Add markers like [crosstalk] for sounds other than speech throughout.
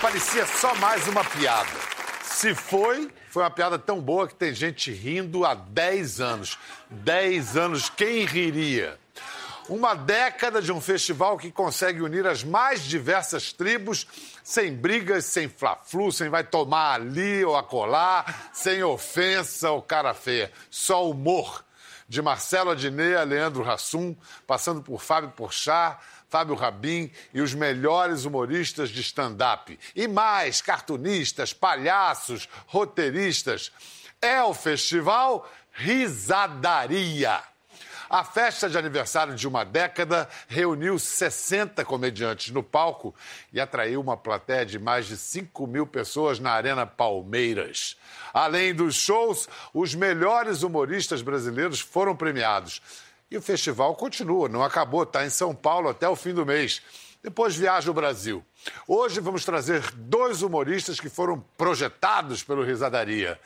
parecia só mais uma piada. Se foi, foi uma piada tão boa que tem gente rindo há 10 anos. 10 anos, quem riria? Uma década de um festival que consegue unir as mais diversas tribos, sem brigas, sem fla-flu, sem vai tomar ali ou acolá, sem ofensa ou cara feia. Só humor. De Marcelo Adnet a Leandro Hassum, passando por Fábio Porchat, Fábio Rabin e os melhores humoristas de stand-up. E mais, cartunistas, palhaços, roteiristas. É o festival Risadaria. A festa de aniversário de uma década reuniu 60 comediantes no palco e atraiu uma plateia de mais de 5 mil pessoas na Arena Palmeiras. Além dos shows, os melhores humoristas brasileiros foram premiados. E o festival continua, não acabou, está em São Paulo até o fim do mês. Depois viaja ao Brasil. Hoje vamos trazer dois humoristas que foram projetados pelo Risadaria.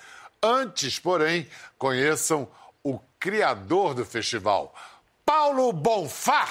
Antes, porém, conheçam o criador do festival, Paulo Bonfá.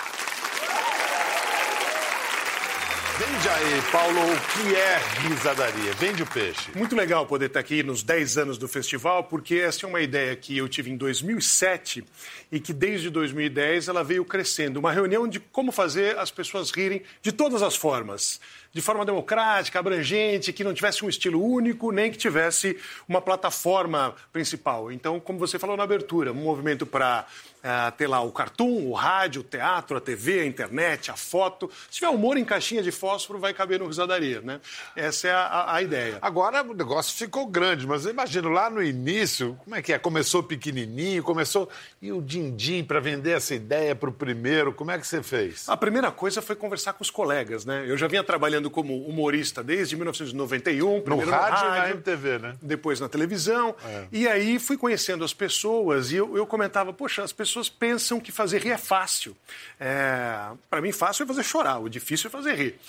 Vende aí, Paulo, o que é risadaria? Vende o peixe. Muito legal poder estar aqui nos 10 anos do festival, porque essa é uma ideia que eu tive em 2007 e que desde 2010 ela veio crescendo. Uma reunião de como fazer as pessoas rirem de todas as formas de forma democrática, abrangente, que não tivesse um estilo único, nem que tivesse uma plataforma principal. Então, como você falou na abertura, um movimento para uh, ter lá o cartoon, o rádio, o teatro, a TV, a internet, a foto. Se tiver humor em caixinha de fósforo, vai caber no Risadaria, né? Essa é a, a ideia. Agora o negócio ficou grande, mas eu imagino lá no início, como é que é? Começou pequenininho, começou... E o din-din para vender essa ideia para o primeiro, como é que você fez? A primeira coisa foi conversar com os colegas, né? Eu já vinha trabalhando trabalhando como humorista desde 1991. No rádio, e na MTV, né? Depois na televisão. É. E aí fui conhecendo as pessoas e eu, eu, comentava, poxa, as pessoas pensam que fazer rir é fácil. É, Para mim, fácil é fazer chorar, o difícil é fazer rir.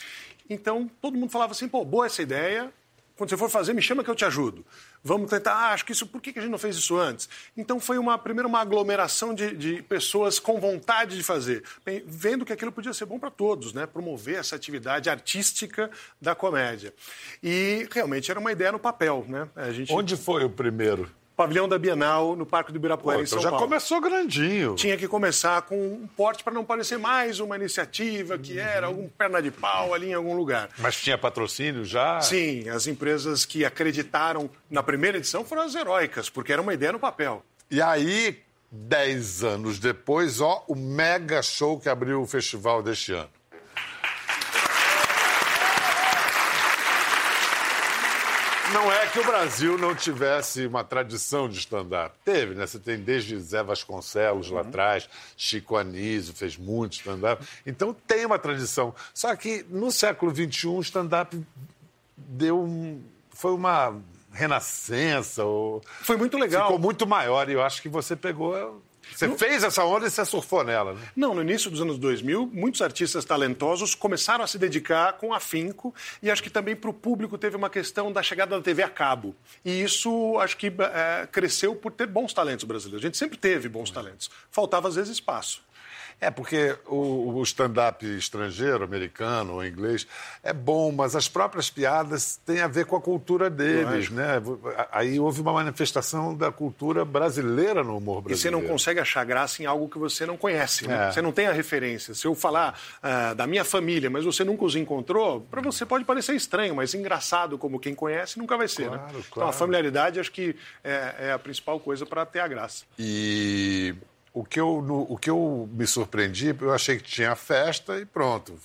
Então, todo mundo falava assim, pô, boa essa ideia, quando você for fazer, me chama que eu te ajudo. Vamos tentar, ah, acho que isso, por que a gente não fez isso antes? Então foi uma, primeiro uma aglomeração de, de pessoas com vontade de fazer, bem, vendo que aquilo podia ser bom para todos, né? promover essa atividade artística da comédia. E realmente era uma ideia no papel. Né? A gente... Onde foi o primeiro? Pavilhão da Bienal, no Parque do Ibirapuera, Pô, em São então já Paulo. começou grandinho. Tinha que começar com um porte para não parecer mais uma iniciativa que era algum perna de pau ali em algum lugar. Mas tinha patrocínio já? Sim, as empresas que acreditaram na primeira edição foram as heróicas, porque era uma ideia no papel. E aí, dez anos depois, ó, o mega show que abriu o festival deste ano. Não é que o Brasil não tivesse uma tradição de stand-up. Teve, né? Você tem desde Zé Vasconcelos lá uhum. atrás, Chico Anísio fez muito stand-up. Então tem uma tradição. Só que no século XXI o stand-up deu um... foi uma renascença. Ou... Foi muito legal. Ficou muito maior e eu acho que você pegou você no... fez essa onda e você surfou nela, né? Não, no início dos anos 2000, muitos artistas talentosos começaram a se dedicar com afinco e acho que também para o público teve uma questão da chegada da TV a cabo. E isso acho que é, cresceu por ter bons talentos brasileiros. A gente sempre teve bons talentos. Faltava, às vezes, espaço. É, porque o, o stand-up estrangeiro, americano ou inglês, é bom, mas as próprias piadas têm a ver com a cultura deles, né? Aí houve uma manifestação da cultura brasileira no humor brasileiro. E você não consegue achar graça em algo que você não conhece, né? É. Você não tem a referência. Se eu falar uh, da minha família, mas você nunca os encontrou, para você pode parecer estranho, mas engraçado como quem conhece nunca vai ser, claro, né? Claro. Então a familiaridade acho que é, é a principal coisa para ter a graça. E o que, eu, no, o que eu me surpreendi, eu achei que tinha festa e pronto.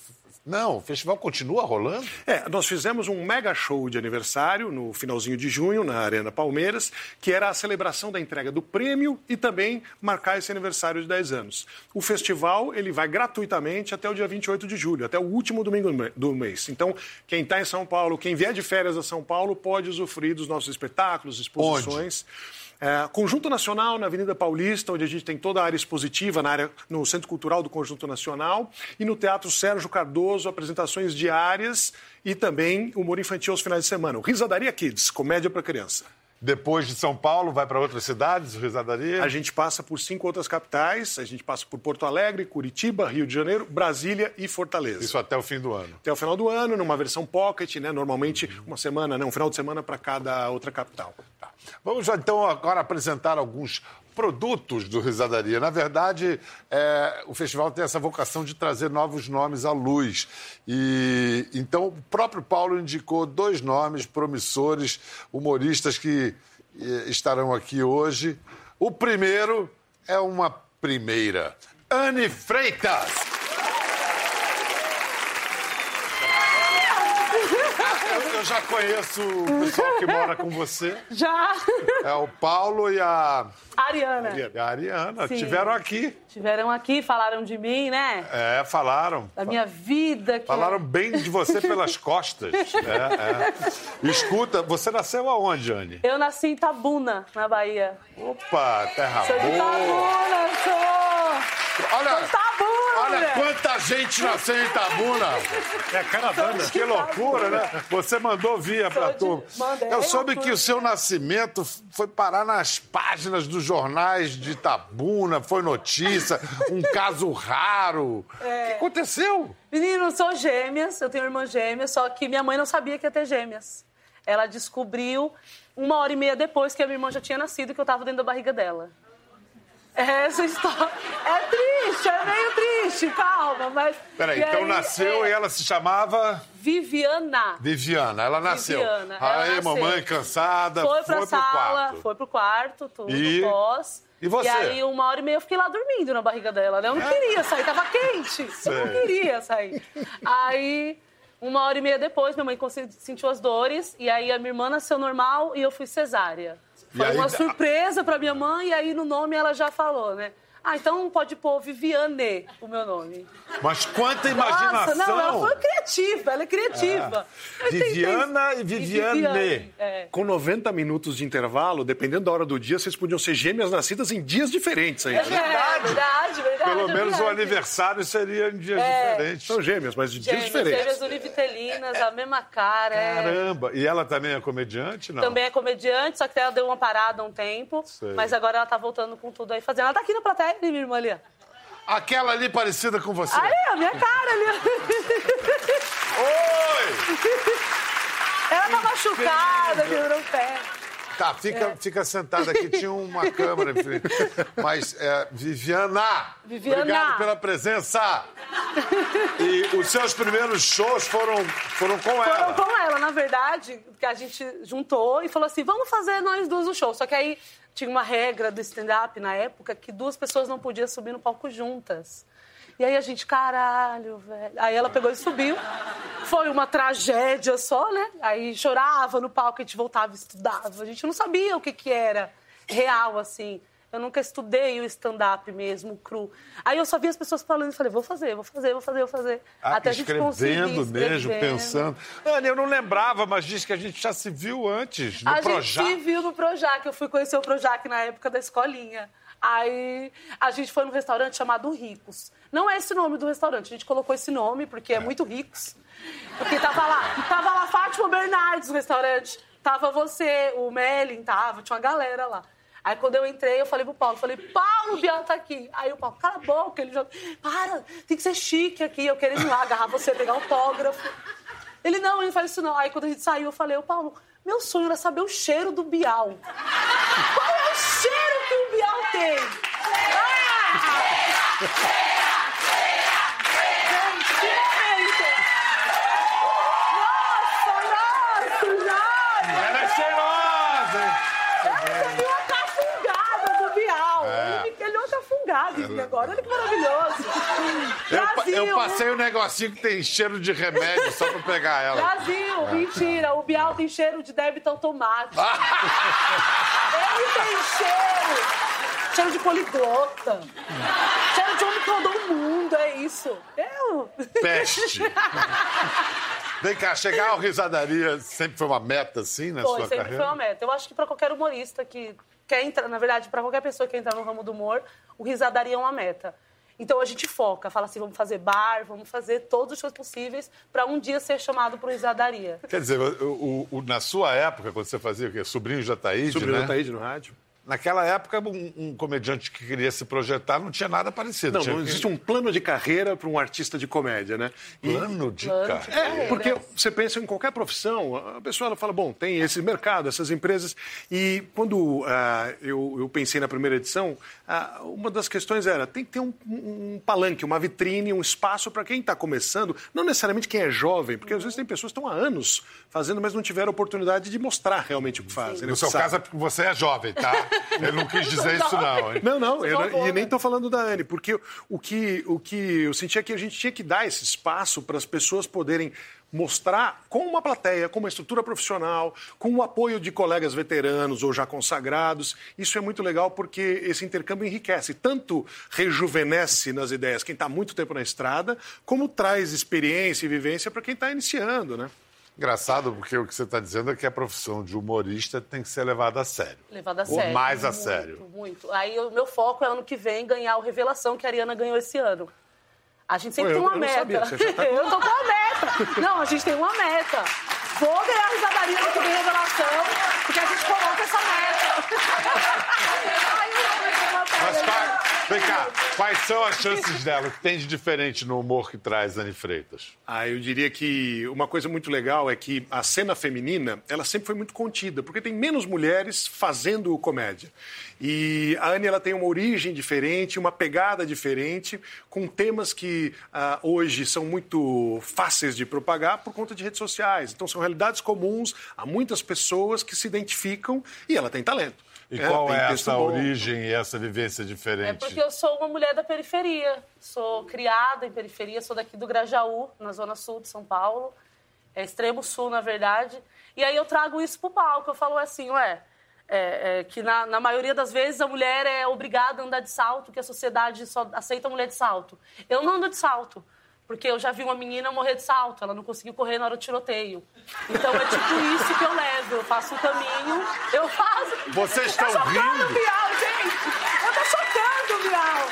Não, o festival continua rolando? É, nós fizemos um mega show de aniversário no finalzinho de junho, na Arena Palmeiras, que era a celebração da entrega do prêmio e também marcar esse aniversário de 10 anos. O festival ele vai gratuitamente até o dia 28 de julho, até o último domingo do mês. Então, quem está em São Paulo, quem vier de férias a São Paulo, pode usufruir dos nossos espetáculos, exposições. Onde? É, Conjunto Nacional, na Avenida Paulista, onde a gente tem toda a área expositiva, na área, no Centro Cultural do Conjunto Nacional, e no Teatro Sérgio Cardoso, apresentações diárias e também humor infantil aos finais de semana. O Risadaria Kids, comédia para criança. Depois de São Paulo, vai para outras cidades, Risadaria? A gente passa por cinco outras capitais. A gente passa por Porto Alegre, Curitiba, Rio de Janeiro, Brasília e Fortaleza. Isso até o fim do ano. Até o final do ano, numa versão pocket, né? Normalmente uma semana, né? um final de semana para cada outra capital. Tá. Vamos já, então agora apresentar alguns produtos do Risadaria. Na verdade, é, o festival tem essa vocação de trazer novos nomes à luz. E então o próprio Paulo indicou dois nomes promissores, humoristas que eh, estarão aqui hoje. O primeiro é uma primeira. Anne Freitas. Eu já conheço o pessoal que mora com você. Já. É o Paulo e a. Ariana. A Ariana. Sim. Tiveram aqui. Tiveram aqui, falaram de mim, né? É, falaram. Da minha vida. Falaram é... bem de você pelas [laughs] costas. É, é. Escuta, você nasceu aonde, Anne? Eu nasci em Tabuna, na Bahia. Opa, terra sou boa. De Tabuna, sou. Olha. Sou Quanta gente nasceu em Itabuna. É caravana. Que loucura, né? Você mandou via pra turma. Eu soube que o seu nascimento foi parar nas páginas dos jornais de Itabuna, foi notícia, [laughs] um caso raro. É. O que aconteceu? Menino, sou gêmeas, eu tenho irmã gêmea, só que minha mãe não sabia que ia ter gêmeas. Ela descobriu uma hora e meia depois que a minha irmã já tinha nascido e que eu tava dentro da barriga dela. Essa história é triste, é meio triste, calma, mas. Peraí, então aí, nasceu é... e ela se chamava. Viviana. Viviana, ela nasceu. Viviana. Ela aí, nasceu. mamãe cansada, foi, pra foi sala, pro quarto. Foi pro quarto, tudo, e... pós. E você? E aí, uma hora e meia, eu fiquei lá dormindo na barriga dela, né? Eu não é? queria sair, tava quente. [laughs] Eu não queria sair. Aí, uma hora e meia depois, minha mãe sentiu as dores, e aí a minha irmã nasceu normal e eu fui cesárea. Foi aí, uma surpresa para minha mãe, e aí no nome ela já falou, né? Ah, então pode pôr Viviane, o meu nome. Mas quanta imaginação! Nossa, não, ela foi criativa, ela é criativa. É. Viviana e Viviane. E Viviane é. Com 90 minutos de intervalo, dependendo da hora do dia, vocês podiam ser gêmeas nascidas em dias diferentes aí. É verdade, verdade, verdade. Pelo é menos verdade. o aniversário seria em dias é. diferentes. São gêmeas, mas de gêmeas, dias diferentes. Gêmeas univitelinas, a mesma cara. É. Caramba! E ela também é comediante, não? Também é comediante, só que ela deu uma parada há um tempo. Sei. Mas agora ela tá voltando com tudo aí fazendo. Ela tá aqui na plateia minha irmã ali. Aquela ali parecida com você. Ali, a minha cara ali. Oi! Ela tá machucada, quebrou o pé. Tá, fica, é. fica sentada aqui, tinha uma câmera. Mas, é, Viviana, Viviana, obrigado pela presença. E os seus primeiros shows foram, foram com ela. Foram com ela, na verdade, que a gente juntou e falou assim, vamos fazer nós duas o show. Só que aí tinha uma regra do stand-up na época que duas pessoas não podiam subir no palco juntas. E aí a gente, caralho, velho. Aí ela pegou e subiu. Foi uma tragédia só, né? Aí chorava no palco, a gente voltava e estudava. A gente não sabia o que, que era real, assim. Eu nunca estudei o stand-up mesmo, cru. Aí eu só vi as pessoas falando e falei, vou fazer, vou fazer, vou fazer, vou fazer. Ah, Até a gente conseguir. mesmo, pensando. Ana, eu não lembrava, mas diz que a gente já se viu antes, no a Projac. A gente se viu no Projac. Eu fui conhecer o Projac na época da escolinha. Aí a gente foi num restaurante chamado Ricos. Não é esse nome do restaurante, a gente colocou esse nome porque é muito ricos. Porque tava lá, tava lá Fátima Bernardes no restaurante, tava você, o Melin tava, tinha uma galera lá. Aí quando eu entrei, eu falei pro Paulo, falei, Paulo, o Biel tá aqui. Aí o Paulo, cala a boca, ele já, para, tem que ser chique aqui, eu querendo ir lá agarrar você, pegar autógrafo. Ele, não, ele não faz isso não. Aí quando a gente saiu, eu falei, ô Paulo, meu sonho era saber o cheiro do Bial. Qual é o cheiro que o Bial tem? Ah! Agora. Olha que maravilhoso. Brasil, eu, eu passei um negocinho que tem cheiro de remédio só pra pegar ela. Brasil, é. mentira. O Bial tem cheiro de débito automático. [laughs] Ele tem cheiro. Cheiro de poliglota. cheiro de homem que rodou o mundo, é isso. Eu. Peste. Vem cá, chegar ao Risadaria sempre foi uma meta, assim, na foi, sua sempre carreira? foi uma meta. Eu acho que para qualquer humorista que quer entrar, na verdade, para qualquer pessoa que quer entrar no ramo do humor, o Risadaria é uma meta. Então a gente foca, fala assim, vamos fazer bar, vamos fazer todos os shows possíveis para um dia ser chamado para o Risadaria. Quer dizer, o, o, na sua época, quando você fazia o quê? Sobrinho de Ataíde, Sobrinho né? de Ataíde no rádio. Naquela época, um, um, comediante que queria se projetar não tinha nada parecido. Não, tinha não existe um plano de carreira para um artista de comédia, né? E... Plano de plano carreira? É, porque você pensa em qualquer profissão, a pessoa ela fala, bom, tem esse mercado, essas empresas. E quando uh, eu, eu, pensei na primeira edição, uh, uma das questões era, tem que ter um, um palanque, uma vitrine, um espaço para quem está começando, não necessariamente quem é jovem, porque às vezes tem pessoas que estão há anos fazendo, mas não tiveram oportunidade de mostrar realmente o que fazem. Né, no seu caso é porque você é jovem, tá? [laughs] Ele não quis dizer isso, não. Hein? Não, não, eu, e nem estou falando da Anne, porque o que, o que eu senti é que a gente tinha que dar esse espaço para as pessoas poderem mostrar com uma plateia, com uma estrutura profissional, com o apoio de colegas veteranos ou já consagrados. Isso é muito legal porque esse intercâmbio enriquece, tanto rejuvenesce nas ideias quem está muito tempo na estrada, como traz experiência e vivência para quem está iniciando, né? Engraçado, porque o que você está dizendo é que a profissão de humorista tem que ser levada a sério. Levada a sério. Ou mais a muito, sério. Muito. Aí o meu foco é ano que vem ganhar o Revelação que a Ariana ganhou esse ano. A gente sempre Pô, tem uma meta. Sabia, tá com... [laughs] eu tô com uma meta. Não, a gente tem uma meta. Vou ganhar a risadaria no que vem revelação, porque a gente coloca essa meta. Mas qual, vem cá, quais são as chances dela? O que tem de diferente no humor que traz Anne Freitas? Ah, eu diria que uma coisa muito legal é que a cena feminina, ela sempre foi muito contida, porque tem menos mulheres fazendo comédia. E a Anne, ela tem uma origem diferente, uma pegada diferente, com temas que ah, hoje são muito fáceis de propagar por conta de redes sociais. Então, são realidades comuns a muitas pessoas que se identificam e ela tem talento. E é, qual é essa bom. origem e essa vivência diferente? É porque eu sou uma mulher da periferia. Sou criada em periferia, sou daqui do Grajaú, na zona sul de São Paulo. É extremo sul, na verdade. E aí eu trago isso pro palco. Eu falo assim, ué, é, é, que na, na, maioria das vezes a mulher é obrigada a andar de salto, que a sociedade só aceita a mulher de salto. Eu não ando de salto. Porque eu já vi uma menina morrer de salto, ela não conseguiu correr na hora do tiroteio. Então é tipo isso que eu levo. Eu faço o caminho, eu faço. Vocês estão tá rindo? Bial, gente! Eu tô chocando, Bial!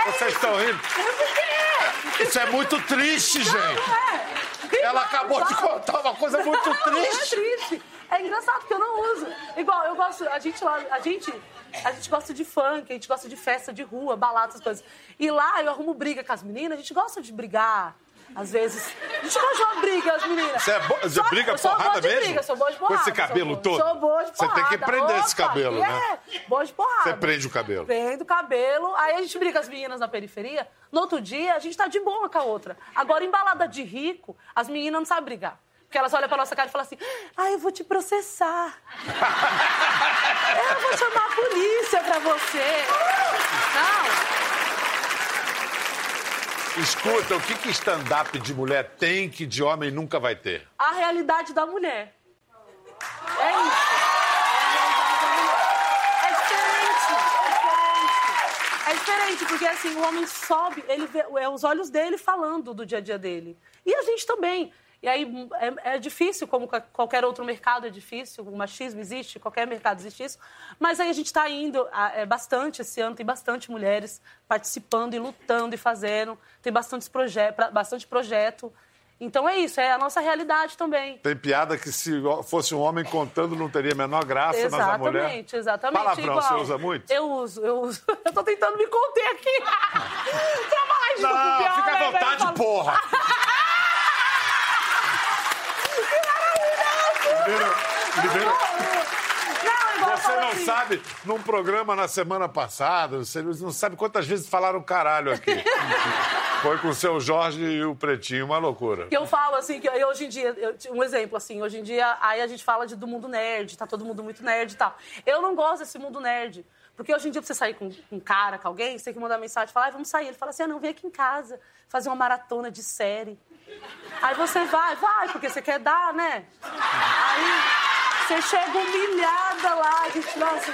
É Vocês isso. estão rindo? Por quê? Isso é muito triste, gente! Não, é. Ela acabou de contar uma coisa muito não, triste. Não é triste. É engraçado porque eu não uso. Igual, eu gosto. A gente lá. A gente a gente gosta de funk, a gente gosta de festa de rua, balada, essas coisas. E lá eu arrumo briga com as meninas, a gente gosta de brigar. Às vezes. A gente gosta de uma briga, as meninas. Você é bo... Só, briga eu sou porrada boa de mesmo? Briga, sou boa de porrada. Com esse cabelo sou, todo? Sou boa de porrada. Você tem que prender Opa, esse cabelo, é, né? Boa de porrada. Você prende o cabelo. Prende o cabelo. Aí a gente briga com as meninas na periferia. No outro dia, a gente tá de boa com a outra. Agora, em balada de rico, as meninas não sabem brigar. Porque elas olham pra nossa cara e falam assim: ah, eu vou te processar. [laughs] eu vou chamar a polícia pra você. Não. Escuta, o que, que stand-up de mulher tem que de homem nunca vai ter? A realidade da mulher. É isso. É diferente, é diferente. É diferente, porque assim, o homem sobe, ele vê, é os olhos dele falando do dia a dia dele. E a gente também. E aí é, é, difícil, como qualquer outro mercado é difícil, o machismo existe, qualquer mercado existe isso. Mas aí a gente está indo é, bastante esse ano, tem bastante mulheres participando e lutando e fazendo, tem bastante, proje bastante projeto. Então é isso, é a nossa realidade também. Tem piada que se fosse um homem contando não teria a menor graça, exatamente, mas a mulher... Exatamente, exatamente. Palavrão, Igual, você usa muito? Eu uso, eu uso. [laughs] Eu tô tentando me conter aqui. [laughs] Trabalho Não, pior, fica à né, vontade, porra. Libera, Não, Você não assim. sabe, num programa na semana passada, você não sabe quantas vezes falaram caralho aqui. Foi com o seu Jorge e o Pretinho, uma loucura. Que eu falo assim, que hoje em dia, eu, um exemplo assim, hoje em dia, aí a gente fala de, do mundo nerd, tá todo mundo muito nerd e tal. Eu não gosto desse mundo nerd. Porque hoje em dia, pra você sair com um cara, com alguém, você tem que mandar mensagem e falar, ah, vamos sair. Ele fala assim, ah, não, vem aqui em casa, fazer uma maratona de série. Aí você vai, vai, porque você quer dar, né? Aí você chega humilhada lá, a gente, nossa...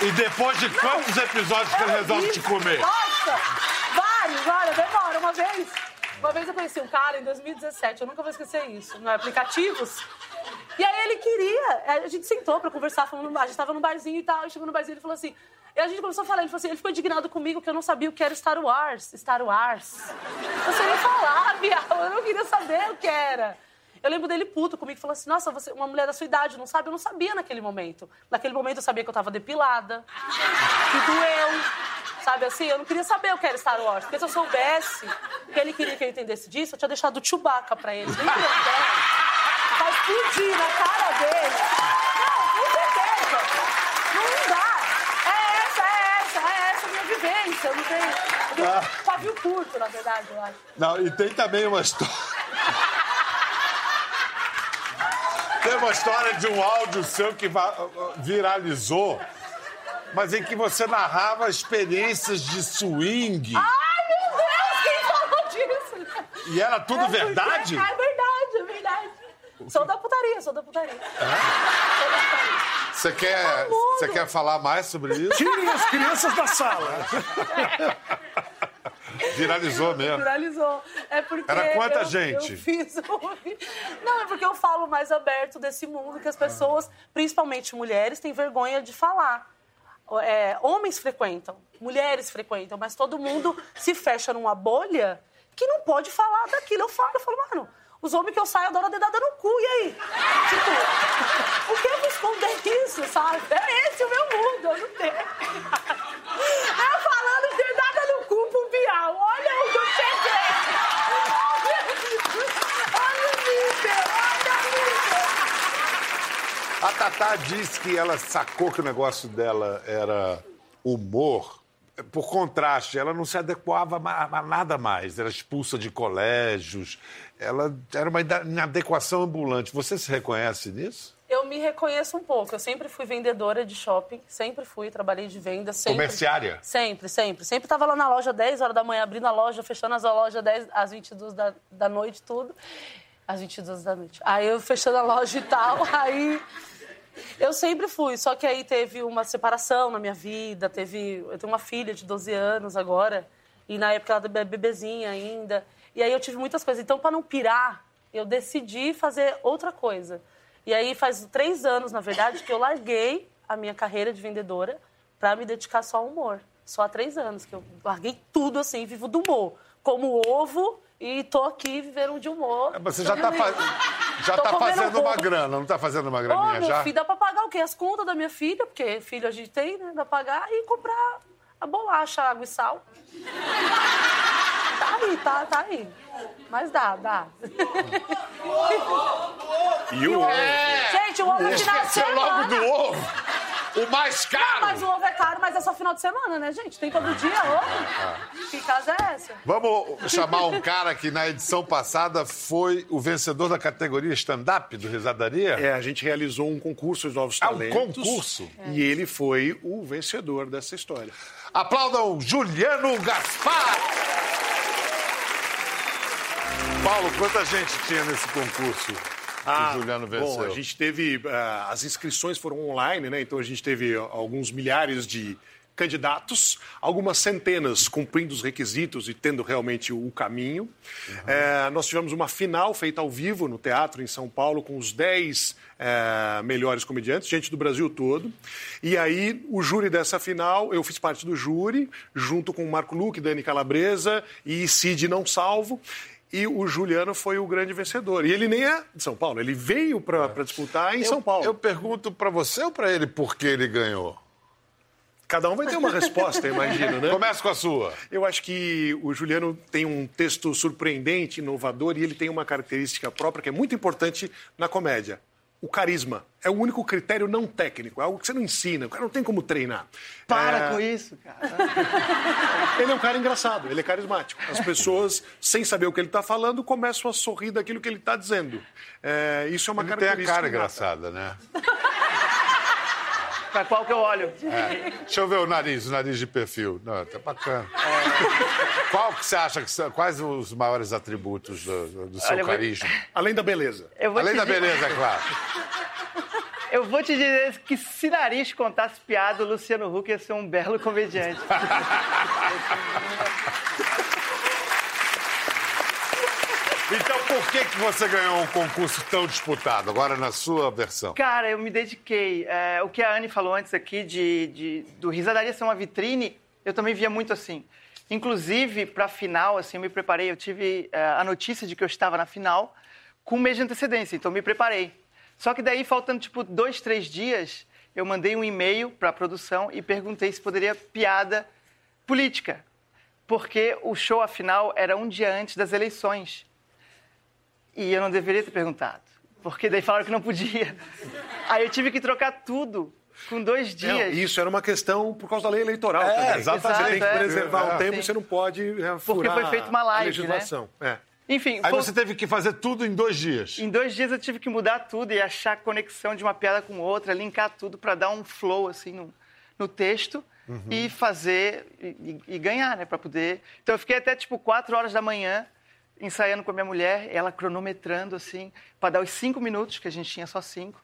E depois de quantos episódios que ele resolve te comer? Nossa! Vários, olha, demora. Uma vez, uma vez eu conheci um cara em 2017, eu nunca vou esquecer isso, no aplicativos. E aí ele queria, a gente sentou pra conversar, falando, a gente tava num barzinho e tal, e chegou no barzinho e ele falou assim, E a gente começou a falar, ele falou assim, ele ficou indignado comigo que eu não sabia o que era Star Wars. Star Wars. Você nem falar, Bial, eu não queria saber o que era. Eu lembro dele puto comigo, falou assim, nossa, você, uma mulher da sua idade, não sabe? Eu não sabia naquele momento. Naquele momento eu sabia que eu tava depilada, que doeu, sabe assim? Eu não queria saber o que era Star Wars, porque se eu soubesse que ele queria que eu entendesse disso, eu tinha deixado o Chewbacca pra ele. Nem Pra explodir na cara dele. Não, com certeza. Não dá. É essa, é essa, é essa a minha vivência. Eu não tenho. Eu tenho um pavio curto, na verdade, eu acho. Não, e tem também uma história. Tem uma história de um áudio seu que viralizou, mas em que você narrava experiências de swing. Ai, meu Deus, quem falou disso? E era tudo É porque- verdade? É verdade, é verdade. Sou da putaria, sou da putaria. Putaria. Você quer, você quer falar mais sobre isso? Tirem as crianças da sala. [laughs] Viralizou mesmo. Viralizou. É porque Era quanta eu, gente? Eu fiz um- Não, é porque eu falo mais aberto desse mundo que as pessoas, principalmente mulheres, têm vergonha de falar. É, homens frequentam, mulheres frequentam, mas todo mundo se fecha numa bolha que não pode falar daquilo. Eu falo, eu falo, mano, os homens que eu saio adoram a dedada no cu, e aí? Tipo, o que eu vou esconder isso, sabe? É esse o meu mundo, eu não tenho. Eu falando dedada no cu pro Bial, olha onde eu cheguei. Olha o nível, olha o nível. A Tatá disse que ela sacou que o negócio dela era humor. Por contraste, ela não se adequava a nada mais. Era expulsa de colégios. Ela era uma ina- inadequação ambulante. Você se reconhece nisso? Eu me reconheço um pouco. Eu sempre fui vendedora de shopping, sempre fui, trabalhei de venda, sempre. Comerciária? Sempre, sempre. Sempre estava lá na loja 10 horas da manhã, abrindo a loja, fechando as lojas 10, às 22 da, da noite, tudo. Às 22 da noite. Aí eu fechando a loja e tal, [laughs] aí... Eu sempre fui, só que aí teve uma separação na minha vida, teve... Eu tenho uma filha de 12 anos agora, e na época ela era bebezinha ainda. E aí eu tive muitas coisas. Então, para não pirar, eu decidi fazer outra coisa. E aí faz três anos, na verdade, que eu larguei a minha carreira de vendedora para me dedicar só ao humor. Só há três anos que eu larguei tudo assim, vivo do humor. Como ovo e tô aqui vivendo de humor. É, Você já está já Tô tá fazendo um uma grana, não está fazendo uma graninha meu já? filho, dá pra pagar o quê? As contas da minha filha, porque filho a gente tem, né? Dá pra pagar e comprar a bolacha, água e sal. Tá aí, tá, tá aí. Mas dá, dá. E o [laughs] Gente, o ovo é final de logo do ovo. O mais caro. Mas o ovo é caro, mas é só final de semana, né, gente? Tem todo dia ovo. Que casa é essa? Vamos chamar um cara que na edição passada foi o vencedor da categoria stand-up do Risadaria? É, a gente realizou um concurso de novos Ah, um talentos. concurso? E ele foi o vencedor dessa história. Aplaudam Juliano Gaspar! Paulo, quanta gente tinha nesse concurso que o Juliano venceu? Ah, Bom, a gente teve. ah, as inscrições foram online, né? Então a gente teve alguns milhares de candidatos, algumas centenas cumprindo os requisitos e tendo realmente o caminho. Eh, nós tivemos uma final feita ao vivo no teatro em São Paulo com os 10 eh, melhores comediantes, gente do Brasil todo. E aí, o júri dessa final, eu fiz parte do júri, junto com o Marco Luque, Dani Calabresa e Cid Não Salvo. E o Juliano foi o grande vencedor. E ele nem é de São Paulo, ele veio para disputar em Eu- São Paulo. Eu pergunto pra você ou pra ele por que ele ganhou? Cada um vai ter uma resposta, imagino, né? [laughs] Começa com a sua. Eu acho que o Juliano tem um texto surpreendente, inovador, e ele tem uma característica própria que é muito importante na comédia. O carisma. É o único critério não técnico, é algo que você não ensina, o cara não tem como treinar. Para É, com isso, cara. [laughs] Ele é um cara engraçado, ele é carismático. As pessoas, sem saber o que ele está falando, começam a sorrir daquilo que ele está dizendo. É, isso é uma Ele tem a característica. cara engraçada, né? Pra qual que eu olho? Deixa eu ver o nariz, o nariz de perfil. Não, tá bacana. Qual que você acha que são, quais os maiores atributos do, do seu Olha, eu vou- carisma? Além da beleza. Eu vou Além da dizer- beleza, é claro. Eu vou te dizer que se Nariz contasse piada, o Luciano Huck ia ser um belo comediante. [laughs] Então por que, que você ganhou um concurso tão disputado, agora na sua versão? Cara, eu me dediquei. É, o que a Anne falou antes aqui de, de, do Risadaria ser uma vitrine, eu também via muito assim. Inclusive, para a final, assim, eu me preparei. Eu tive é, a notícia de que eu estava na final com um mês de antecedência, então me preparei. Só que daí, faltando tipo dois, três dias, eu mandei um e-mail para a produção e perguntei se poderia piada política, porque o show, afinal, era um dia antes das eleições. E eu não deveria ter perguntado, porque daí falaram que não podia. [laughs] Aí eu tive que trocar tudo com dois dias. Não, isso era uma questão por causa da lei eleitoral É, também. exatamente. Você tem que É. preservar É. o tempo, Sim. você não pode é, Porque foi feita uma a live, legislação. É. Enfim, Aí foi- você teve que fazer tudo em dois dias. em dois dias eu tive que mudar tudo e achar a conexão de uma piada com outra, linkar tudo para dar um flow assim no, no texto e fazer e, e- e ganhar, né, para poder. Então eu fiquei até tipo quatro horas da manhã ensaiando com a minha mulher, ela cronometrando assim para dar os cinco minutos que a gente tinha só cinco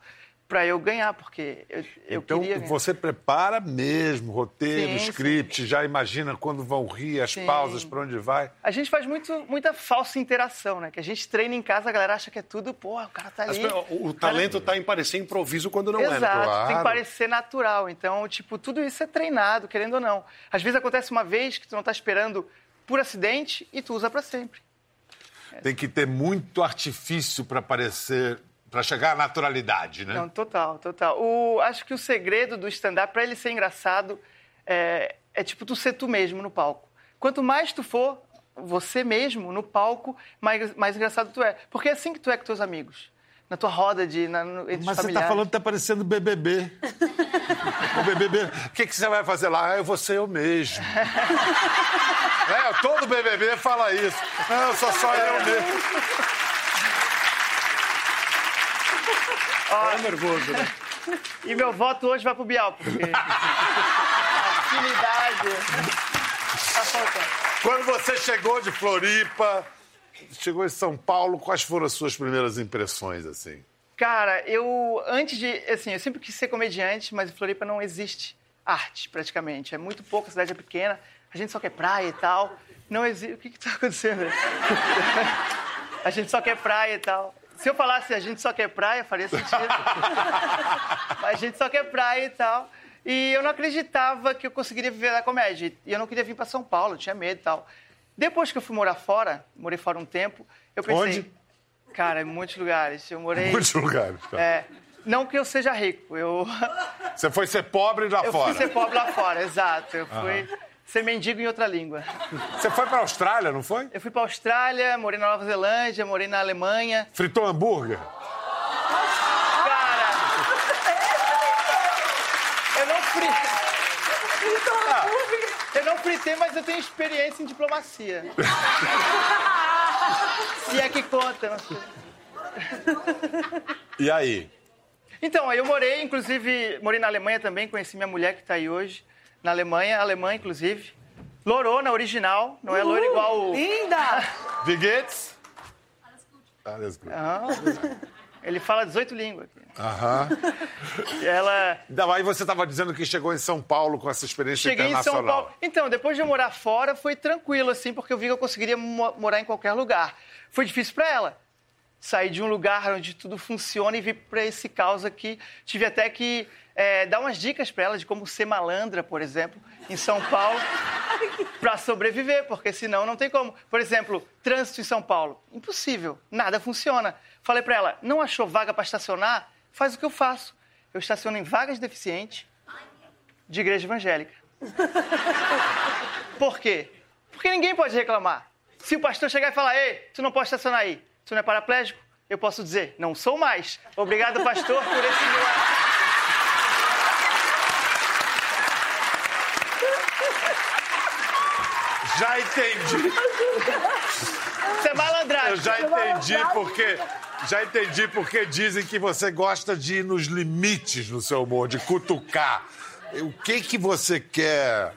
para eu ganhar, porque eu, eu Então queria. ganhar. você prepara mesmo roteiro, Sim, sim. script, já imagina quando vão rir, as Sim. pausas, para onde vai. A gente faz muito, muita falsa interação, né? Que a gente treina em casa, a galera acha que é tudo, pô, o cara tá ali. pe- o, o talento está em parecer improviso quando não Exato, é. né? Claro. tem que parecer natural. Então, tipo, tudo isso é treinado, querendo ou não. Às vezes acontece uma vez que tu não tá esperando por acidente e tu usa para sempre. Tem que ter muito artifício para parecer, para chegar à naturalidade, né? Não, total, total. O, acho que o segredo do stand-up, para ele ser engraçado, é, é tipo tu ser tu mesmo no palco. Quanto mais tu for você mesmo no palco, mais, mais engraçado tu é. Porque é assim que tu é com teus amigos. Na tua roda de. Na, no, entre os Mas você tá falando que tá parecendo BBB. [laughs] o BBB. O que, que você vai fazer lá? Ah, eu vou ser eu mesmo. é, todo BBB fala isso. Não, eu sou só eu mesmo. Tá nervoso, né? E meu voto hoje vai pro Bial, porque. Afinidade. Tá faltando. Quando você chegou de Floripa, chegou em São Paulo, quais foram as suas primeiras impressões, assim? Cara, eu antes de, assim, eu sempre quis ser comediante, mas em Floripa não existe arte praticamente. É muito pouco, a cidade é pequena, a gente só quer praia e tal. Não existe. O que que tá acontecendo? [laughs] a gente só quer praia e tal. Se eu falasse a gente só quer praia, faria sentido. [laughs] A gente só quer praia e tal. E eu não acreditava que eu conseguiria viver da comédia. E eu não queria vir para São Paulo, tinha medo e tal. Depois que eu fui morar fora, morei fora um tempo, eu pensei. Onde? Cara, em muitos lugares. Eu morei. Muitos lugares. cara. É, não que eu seja rico, eu, [laughs] Você foi ser pobre lá eu fora. fui ser pobre lá fora, exato. Eu fui ser mendigo em outra língua. Você foi pra Austrália, não foi? Eu fui pra Austrália, morei na Nova Zelândia, morei na Alemanha. Fritou hambúrguer? Cara, eu não fritei. Eu não fritei, mas eu tenho experiência em diplomacia. [laughs] Se é que conta. E aí? Então, aí eu morei, inclusive, morei na Alemanha também, conheci minha mulher que está aí hoje, na Alemanha, alemã, inclusive. Lorona, original, não é loira igual o... Linda! Wie geht's? Alles gut. Ah, ele fala 18 línguas. Aham. E Ela... Então, Aí você estava dizendo que chegou em São Paulo com essa experiência Cheguei em internacional. São Paulo. Então, depois de eu morar fora, foi tranquilo, assim, porque eu vi que eu conseguiria mo- morar em qualquer lugar. Foi difícil para ela. Sair de um lugar onde tudo funciona e vir para esse caos aqui. Tive até que é, dar umas dicas para ela de como ser malandra, por exemplo, em São Paulo, [laughs] para sobreviver, porque senão não tem como. Por exemplo, trânsito em São Paulo. Impossível. Nada funciona. Falei para ela, não achou vaga para estacionar? Faz o que eu faço. Eu estaciono em vagas deficientes de igreja evangélica. Por quê? Porque ninguém pode reclamar. Se o pastor chegar e falar, ei, tu não pode estacionar aí, tu não é paraplégico, eu posso dizer, não sou mais. Obrigado, pastor, por esse milagre. Já entendi. Isso é malandragem. Eu já entendi porque. Já entendi porque dizem que você gosta de ir nos limites no seu humor, de cutucar. O que que você quer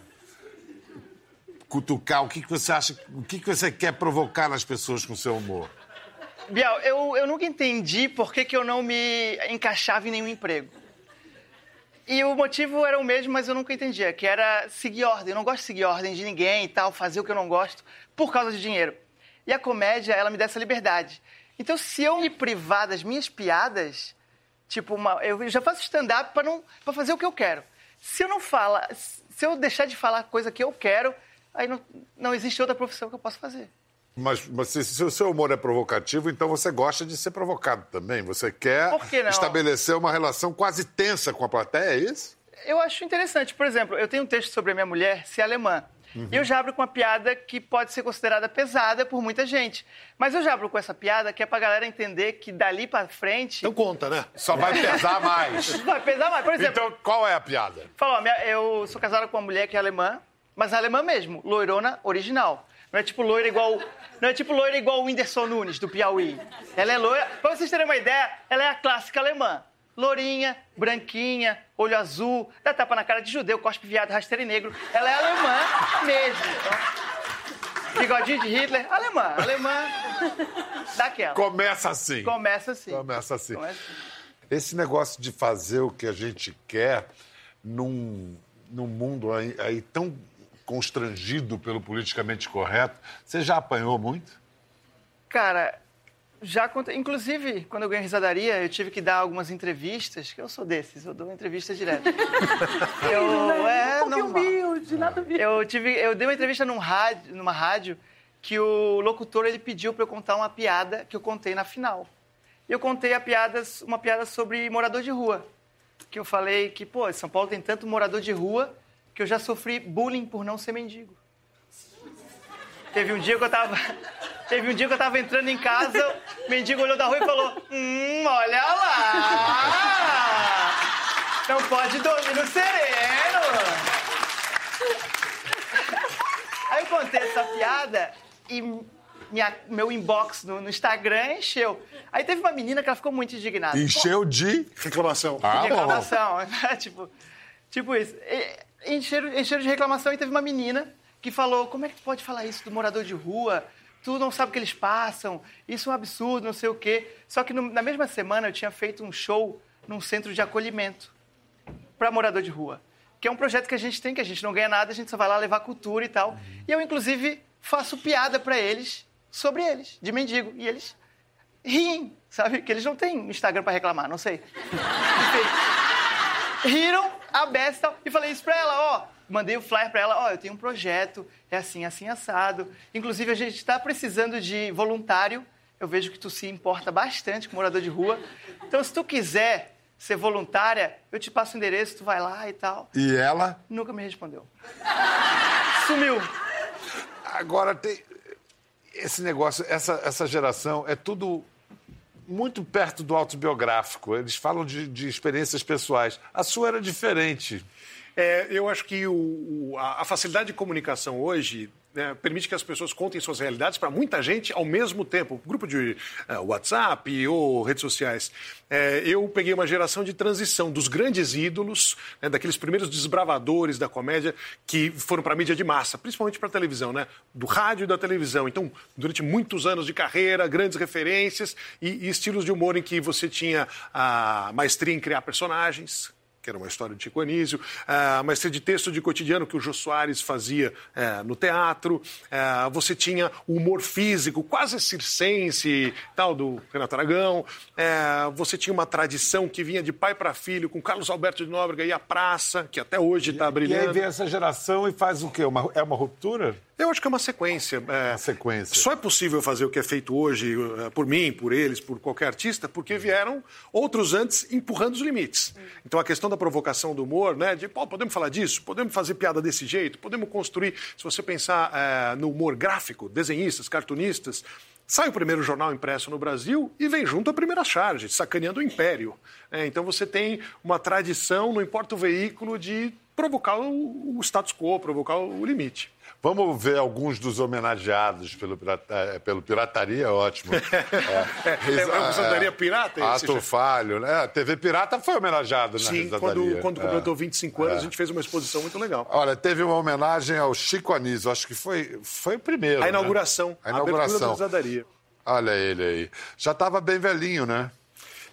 cutucar? O que que você acha? O que que você quer provocar nas pessoas com o seu humor? Biel, eu, eu nunca entendi por que, que eu não me encaixava em nenhum emprego. E o motivo era o mesmo, mas eu nunca entendia, que era seguir ordem. Eu não gosto de seguir ordem de ninguém e tal, fazer o que eu não gosto por causa de dinheiro. E a comédia, ela me dá essa liberdade. Então, se eu me privar das minhas piadas, tipo, uma, eu já faço stand-up para não para fazer o que eu quero. Se eu não falar, se eu deixar de falar a coisa que eu quero, aí não, não existe outra profissão que eu possa fazer. Mas, mas se, se o seu humor é provocativo, então você gosta de ser provocado também. Você quer que estabelecer uma relação quase tensa com a plateia, é isso? Eu acho interessante. Por exemplo, eu tenho um texto sobre a minha mulher ser alemã. Uhum. E eu já abro com uma piada que pode ser considerada pesada por muita gente. Mas eu já abro com essa piada que é pra galera entender que dali pra frente Então conta, né? Só vai pesar mais. [laughs] vai pesar mais. Por exemplo, Então, qual é a piada? Minha- eu sou casada com uma mulher que é alemã, mas alemã mesmo, loirona original. Não é tipo loira igual. Não é tipo loira igual o Whindersson Nunes, do Piauí. Ela é loira. Pra vocês terem uma ideia, ela é a clássica alemã. Lourinha, branquinha, olho azul, dá tapa na cara de judeu, cospe viado, rasteiro e negro. Ela é alemã mesmo. Então, bigodinho de Hitler, alemã, alemã daquela. Começa assim. Começa assim. Começa assim. Começa assim. Esse negócio de fazer o que a gente quer num, num mundo aí, aí tão constrangido pelo politicamente correto, você já apanhou muito? Cara, já Inclusive, quando eu ganhei risadaria, eu tive que dar algumas entrevistas, que eu sou desses, eu dou entrevista direto. [laughs] eu, é, normal. humilde, nada humilde. Eu, tive, eu dei uma entrevista num rádio, numa rádio que o locutor ele pediu para eu contar uma piada que eu contei na final. E eu contei a piada, uma piada sobre morador de rua. Que eu falei que, pô, São Paulo tem tanto morador de rua que eu já sofri bullying por não ser mendigo. Teve um dia que eu tava. [laughs] Teve um dia que eu tava entrando em casa, mendigo olhou da rua e falou: Hum, olha lá! Não pode dormir no sereno! Aí eu contei essa piada e minha- meu inbox no, no Instagram encheu. Aí teve uma menina que ela ficou muito indignada. Encheu de. Reclamação. Ah, de reclamação. tipo, tipo isso. E- Encheram, encheram de reclamação e teve uma menina que falou: como é que tu pode falar isso do morador de rua? Tu não sabe o que eles passam, isso é um absurdo, não sei o quê. Só que no- na mesma semana eu tinha feito um show num centro de acolhimento para morador de rua. Que é um projeto que a gente tem, que a gente não ganha nada, a gente só vai lá levar cultura e tal. E eu, inclusive, faço piada para eles sobre eles, de mendigo. E eles riem, sabe? Que eles não têm Instagram para reclamar, não sei. [laughs] Riram a besta e falei isso pra ela, ó. Mandei o flyer pra ela, ó, eu tenho um projeto, é assim, assim, assado. Inclusive, a gente tá precisando de voluntário. Eu vejo que tu se importa bastante com morador de rua. Então, se tu quiser ser voluntária, eu te passo o endereço, tu vai lá e tal. E ela? Nunca me respondeu. [laughs] Sumiu. Agora tem. Esse negócio, essa, essa geração é tudo muito perto do autobiográfico. Eles falam de, de experiências pessoais. A sua era diferente. É, eu acho que o- o- a, facilidade de comunicação hoje né, permite que as pessoas contem suas realidades para muita gente ao mesmo tempo. Grupo de eh, WhatsApp ou redes sociais. É, eu peguei uma geração de transição dos grandes ídolos, né, daqueles primeiros desbravadores da comédia que foram para a mídia de massa, principalmente para a televisão, né? Do rádio e da televisão. Então, durante muitos anos de carreira, grandes referências e, e estilos de humor em que você tinha a maestria em criar personagens, que era uma história de Chico Anísio, a maestria de texto de cotidiano que o Jô Soares fazia eh, no teatro, eh, você tinha o humor físico, quase circense, tal, do Renato Aragão, você tinha uma tradição que vinha de pai para filho, com Carlos Alberto de Nóbrega e a Praça, que até hoje está E aí brilhando. vem essa geração e faz o quê? Uma- é uma ruptura? Eu acho que é uma sequência. é, Uma sequência. Só é possível fazer o que é feito hoje eh, por mim, por eles, por qualquer artista, porque vieram outros antes empurrando os limites. Então a questão da provocação do humor, né? De, pô, podemos falar disso? Podemos fazer piada desse jeito? Podemos construir. Se você pensar eh, no humor gráfico, desenhistas, cartunistas. Sai o primeiro jornal impresso no Brasil e vem junto a primeira charge, sacaneando o império. É, então você tem uma tradição, não importa o veículo, de provocar o, o status quo, provocar o limite. Vamos ver alguns dos homenageados pelo, pirata, eh, pelo Pirataria, ótimo. [laughs] É, É, é risadaria pirata, esse, Ato? Falho, né? A TV Pirata foi homenageado na Sim, risadaria. quando, quando É. completou 25 anos, a gente fez uma exposição muito legal. Olha, teve uma homenagem ao Chico Anísio, acho que foi, foi o primeiro. A né? inauguração, A a abertura da inauguração. risadaria. Olha ele aí. Já estava bem velhinho, né?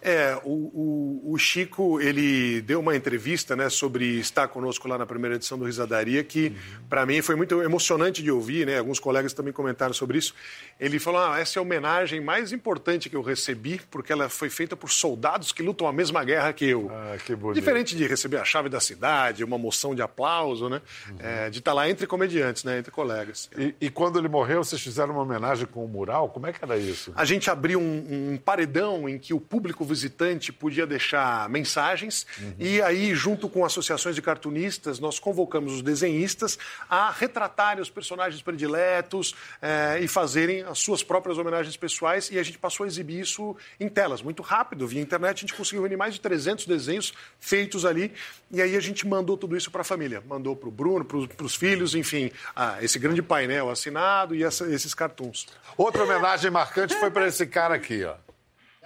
É, o, o, o, Chico, ele deu uma entrevista né, sobre estar conosco lá na primeira edição do Risadaria, que uhum. para mim foi muito emocionante de ouvir, né? Alguns colegas também comentaram sobre isso. Ele falou: ah, essa é a homenagem mais importante que eu recebi, porque ela foi feita por soldados que lutam a mesma guerra que eu. Ah, que bonito. Diferente de receber a chave da cidade, uma moção de aplauso, né? Uhum. É, de estar lá entre comediantes, né? Entre colegas. E, e, quando ele morreu, vocês fizeram uma homenagem com o mural? Como é que era isso? A gente abriu um, um paredão em que o público visitante podia deixar mensagens uhum. e aí, junto com associações de cartunistas, nós convocamos os desenhistas a retratarem os personagens prediletos é, e fazerem as suas próprias homenagens pessoais e a gente passou a exibir isso em telas, muito rápido. Via internet a gente conseguiu reunir mais de 300 desenhos feitos ali e aí a gente mandou tudo isso para a família. Mandou para o Bruno, para os filhos, enfim, ah, esse grande painel assinado e essa, esses cartoons. Outra homenagem marcante foi para [laughs] esse cara aqui, ó.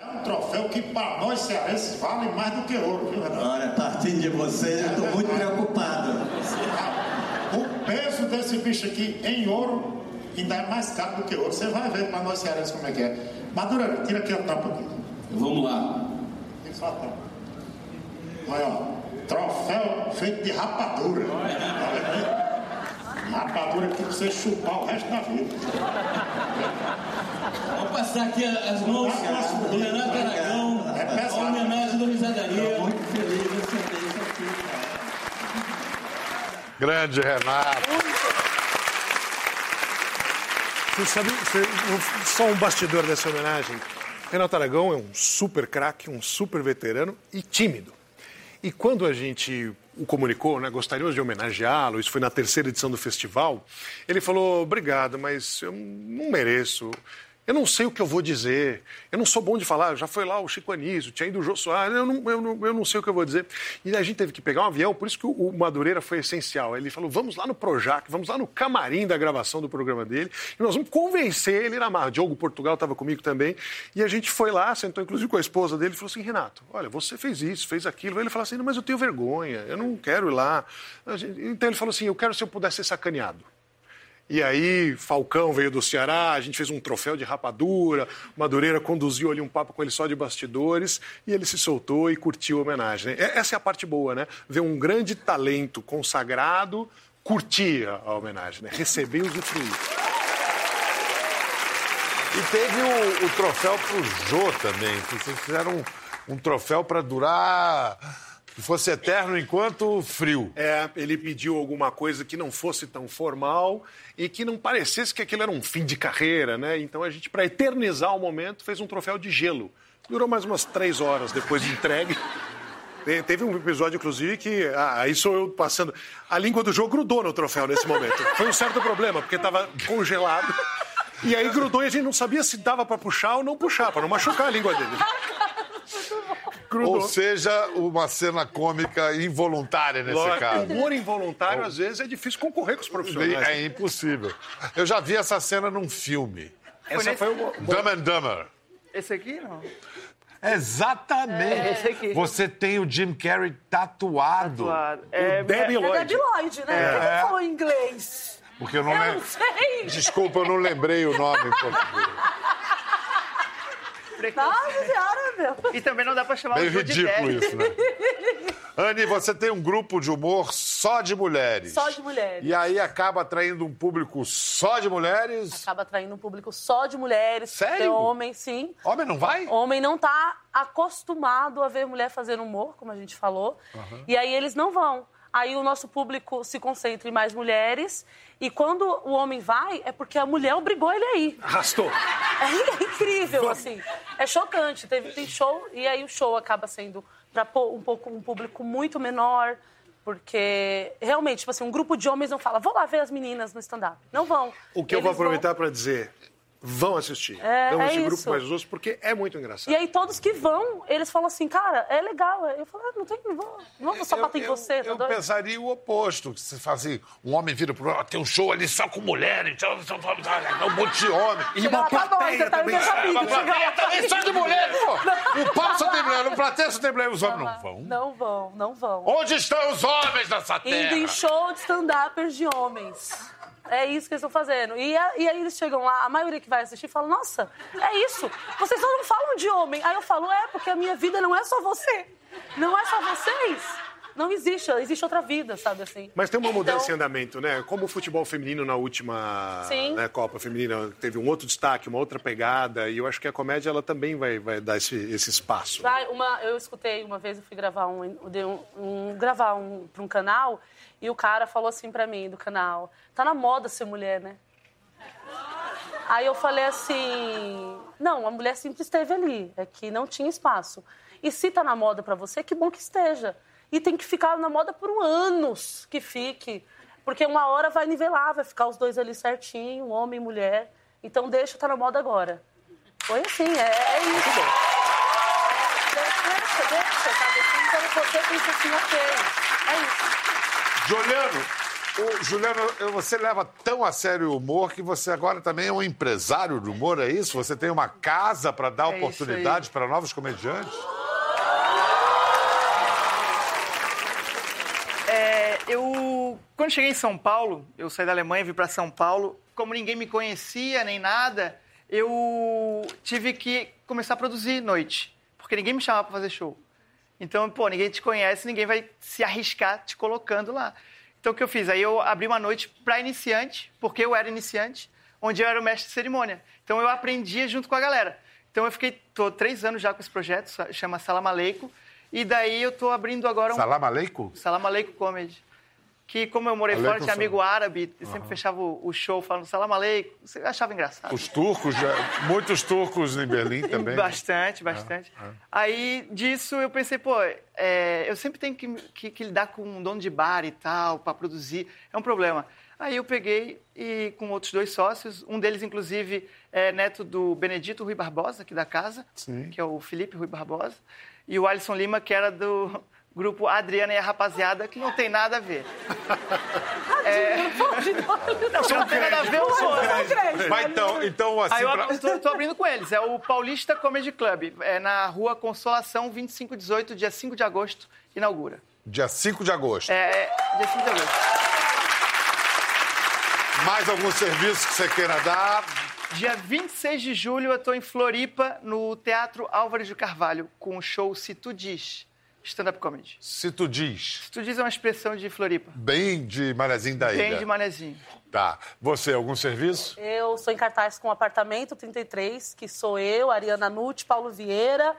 É um troféu que para nós cearenses vale mais do que ouro, viu, Renato? Olha, partindo de vocês, eu estou é muito preocupado. O peso desse bicho aqui em ouro ainda é mais caro do que ouro. Você vai ver para nós cearenses como é que é. Madura, tira aqui a tampa aqui. Vamos lá. Tem só a tampa. Olha, ó. Troféu feito de rapadura. Rapadura que você chupar o resto da vida. Vou passar aqui as mãos do Renato Aragão, é a homenagem do Risadaria. Muito feliz de receber isso aqui, cara. Grande Renato. Você sabe, você, só um bastidor dessa homenagem. Renato Aragão é um super craque, um super veterano e tímido. E quando a gente o comunicou, né, gostaríamos de homenageá-lo, isso foi na terceira edição do festival, ele falou, obrigado, mas eu não mereço. Eu não sei o que eu vou dizer. Eu não sou bom de falar. Já foi lá o Chico Anísio, tinha ido o Jô Soares. Eu não, eu, não, eu não sei o que eu vou dizer. E a gente teve que pegar um avião, por isso que o, Madureira foi essencial. Ele falou: vamos lá no Projac, vamos lá no camarim da gravação do programa dele, e nós vamos convencer ele na marra. Diogo Portugal estava comigo também. E a gente foi lá, sentou inclusive com a esposa dele, e falou assim: Renato, olha, você fez isso, fez aquilo. Ele falou assim: mas eu tenho vergonha, eu não quero ir lá. Então ele falou assim: eu quero se eu pudesse ser sacaneado. E aí, Falcão veio do Ceará, a gente fez um troféu de rapadura, Madureira conduziu ali um papo com ele só de bastidores, e ele se soltou e curtiu a homenagem. Essa é a parte boa, né? Ver um grande talento consagrado curtir a homenagem, né? Receber e usufruir. E teve o, o troféu pro Jô também, vocês fizeram um, um troféu para durar que fosse eterno enquanto frio. É, ele pediu alguma coisa que não fosse tão formal e que não parecesse que aquilo era um fim de carreira, né? Então a gente, para eternizar o momento, fez um troféu de gelo. Durou mais umas três horas depois de entregue. [laughs] Teve um episódio, inclusive, que. Ah, aí sou eu passando. A língua do jogo grudou no troféu nesse momento. Foi um certo problema, porque estava congelado. E aí grudou e a gente não sabia se dava para puxar ou não puxar, para não machucar a língua dele. [laughs] Grudou. Ou seja, uma cena cômica involuntária nesse Lógico, caso. Humor involuntário, às vezes, é difícil concorrer com os profissionais. É impossível. Eu já vi essa cena num filme. Essa foi, o... Dumb and Dumber. Esse aqui, não. Exatamente. É, Você tem o Jim Carrey tatuado. tatuado. É, o Debbie é, Lloyd. É Debbie Lloyd, né? É. Por que falou em inglês? Porque eu não lembro. não sei. Desculpa, eu não lembrei o nome em português. Nossa senhora, meu. E também não dá pra chamar Meio o Meio ridículo isso, né? [laughs] Anne, você tem um grupo de humor só de mulheres. Só de mulheres. E aí acaba atraindo um público só de mulheres? Acaba atraindo um público só de mulheres. Sério? homem, sim. Homem não vai? Homem não tá acostumado a ver mulher fazendo humor, como a gente falou. Uhum. E aí eles não vão. Aí o nosso público se concentra em mais mulheres e quando o homem vai, é porque a mulher obrigou ele a ir. Arrastou. É, [laughs] é incrível, assim. É chocante. Teve, tem show, e aí o show acaba sendo para um pouco um público muito menor. Porque realmente, tipo assim, um grupo de homens não fala, vou lá ver as meninas no stand-up. Não vão. O que Eles eu vou aproveitar vão... para dizer, vão assistir. É, não é esse isso. grupo mais os outros, porque é muito engraçado. E aí todos que vão, eles falam assim, cara, é legal. Eu falo, ah, não tem, não vou, não vou só bater em você, tá Eu doido? pensaria o oposto, que você faz assim, um homem vira pro outro, tem um show ali só com mulheres, um monte de homem. E uma tá plateia tá também. Uma plateia também só de mulheres, pô. O pau só tem mulher, o plateia só tem mulher, os homens não vão. Não vão, não vão. Onde estão os homens nessa terra? Indo em show de stand-uppers de homens. É isso que eles estão fazendo. E, a- e aí eles chegam lá, a maioria que vai assistir fala, nossa, é isso. Vocês só não falam de homem. Aí eu falo, é, porque a minha vida não é só você. Não é só vocês. Não existe, existe outra vida, sabe assim. Mas tem uma mudança Então- em andamento, né? Como o futebol feminino na última né, Copa Feminina teve um outro destaque, uma outra pegada, e eu acho que a comédia ela também vai, vai dar esse, esse espaço. Vai, uma, eu escutei uma vez, eu fui gravar um, um, um- gravar um para um canal e o cara falou assim pra mim do canal: tá na moda ser mulher, né? Aí eu falei assim: não, a mulher sempre esteve ali, é que não tinha espaço. E se tá na moda pra você, que bom que esteja. E tem que ficar na moda por anos que fique. Porque uma hora vai nivelar, vai ficar os dois ali certinho, homem e mulher. Então deixa tá na moda agora. Foi assim, é, é isso. Deixa, deixa, sabe? Assim, então você pensa assim, ok, é isso. Juliano, o Juliano, você leva tão a sério o humor que você agora também é um empresário do humor, é isso? Você tem uma casa para dar É oportunidades para novos comediantes? É, eu, quando cheguei em São Paulo, eu saí da Alemanha, vim para São Paulo. Como ninguém me conhecia nem nada, eu tive que começar a produzir noite, porque ninguém me chamava para fazer show. Então, pô, ninguém te conhece, ninguém vai se arriscar te colocando lá. Então, o que eu fiz? Aí eu abri uma noite para iniciante, porque eu era iniciante, onde eu era o mestre de cerimônia. Então, eu aprendia junto com a galera. Então, eu fiquei tô, três anos já com esse projeto, chama Salam Aleikum. E daí eu tô abrindo agora um Salam aleikum? Salam Comedy. Que, como eu morei fora, tinha amigo árabe, e sempre fechava o, o show falando Salam Aleikum. Você achava engraçado. Os turcos, já- muitos turcos em Berlim [laughs] também. né? Bastante, bastante. Aí, disso, eu pensei, pô, é, eu sempre tenho que, que- que lidar com um dono de bar e tal, para produzir. É um problema. Aí eu peguei e com outros dois sócios, um deles, inclusive, é neto do Benedito Rui Barbosa, aqui da casa, que é o Felipe Rui Barbosa, e o Alisson Lima, que era do grupo Adriana e a Rapaziada, que não tem nada a ver. Não, não tem nada a ver um outro. Mas então, então assim, Aí eu pra- tô abrindo com eles. É o Paulista Comedy Club. É na rua Consolação, 2518, dia 5 de agosto, inaugura. dia 5 de agosto. É, é dia 5 de agosto. Mais algum serviço que você queira dar? Dia 26 de julho, eu tô em Floripa, no Teatro Álvares de Carvalho, com o show Se Tu Diz, stand-up comedy. Se tu diz. Se Tu Diz é uma expressão de Floripa. Bem de Manezinho da Ilha. Bem de manezinho. Tá. Você, algum serviço? Eu sou em cartaz com o Apartamento 33, que sou eu, Ariana Nutti, Paulo Vieira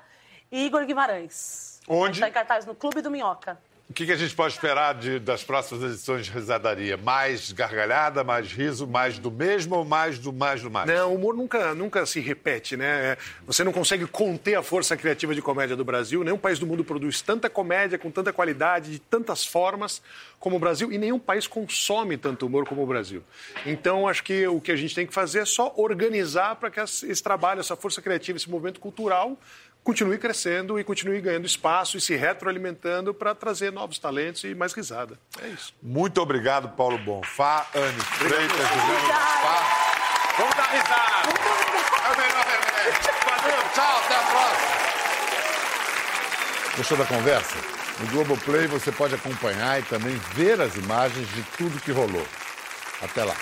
e Igor Guimarães. Onde? Está em cartaz no Clube do Minhoca. O que, que a gente pode esperar de- das próximas edições de Risadaria? Mais gargalhada, mais riso, mais do mesmo ou mais do mais do mais? Não, o humor nunca, nunca se repete, né? Você não consegue conter a força criativa de comédia do Brasil. Nenhum país do mundo produz tanta comédia com tanta qualidade, de tantas formas como o Brasil, e nenhum país consome tanto humor como o Brasil. Então, acho que o que a gente tem que fazer é só organizar para que esse trabalho, essa força criativa, esse movimento cultural continue crescendo e continue ganhando espaço e se retroalimentando para trazer novos talentos e mais risada. É isso. Muito obrigado, Paulo Bonfá, Anne Freitas, Juliano Bonfá. Vamos dar risada! É o melhor remédio. Valeu, tchau, até a próxima. Gostou da conversa? No Globoplay você pode acompanhar e também ver as imagens de tudo que rolou. Até lá.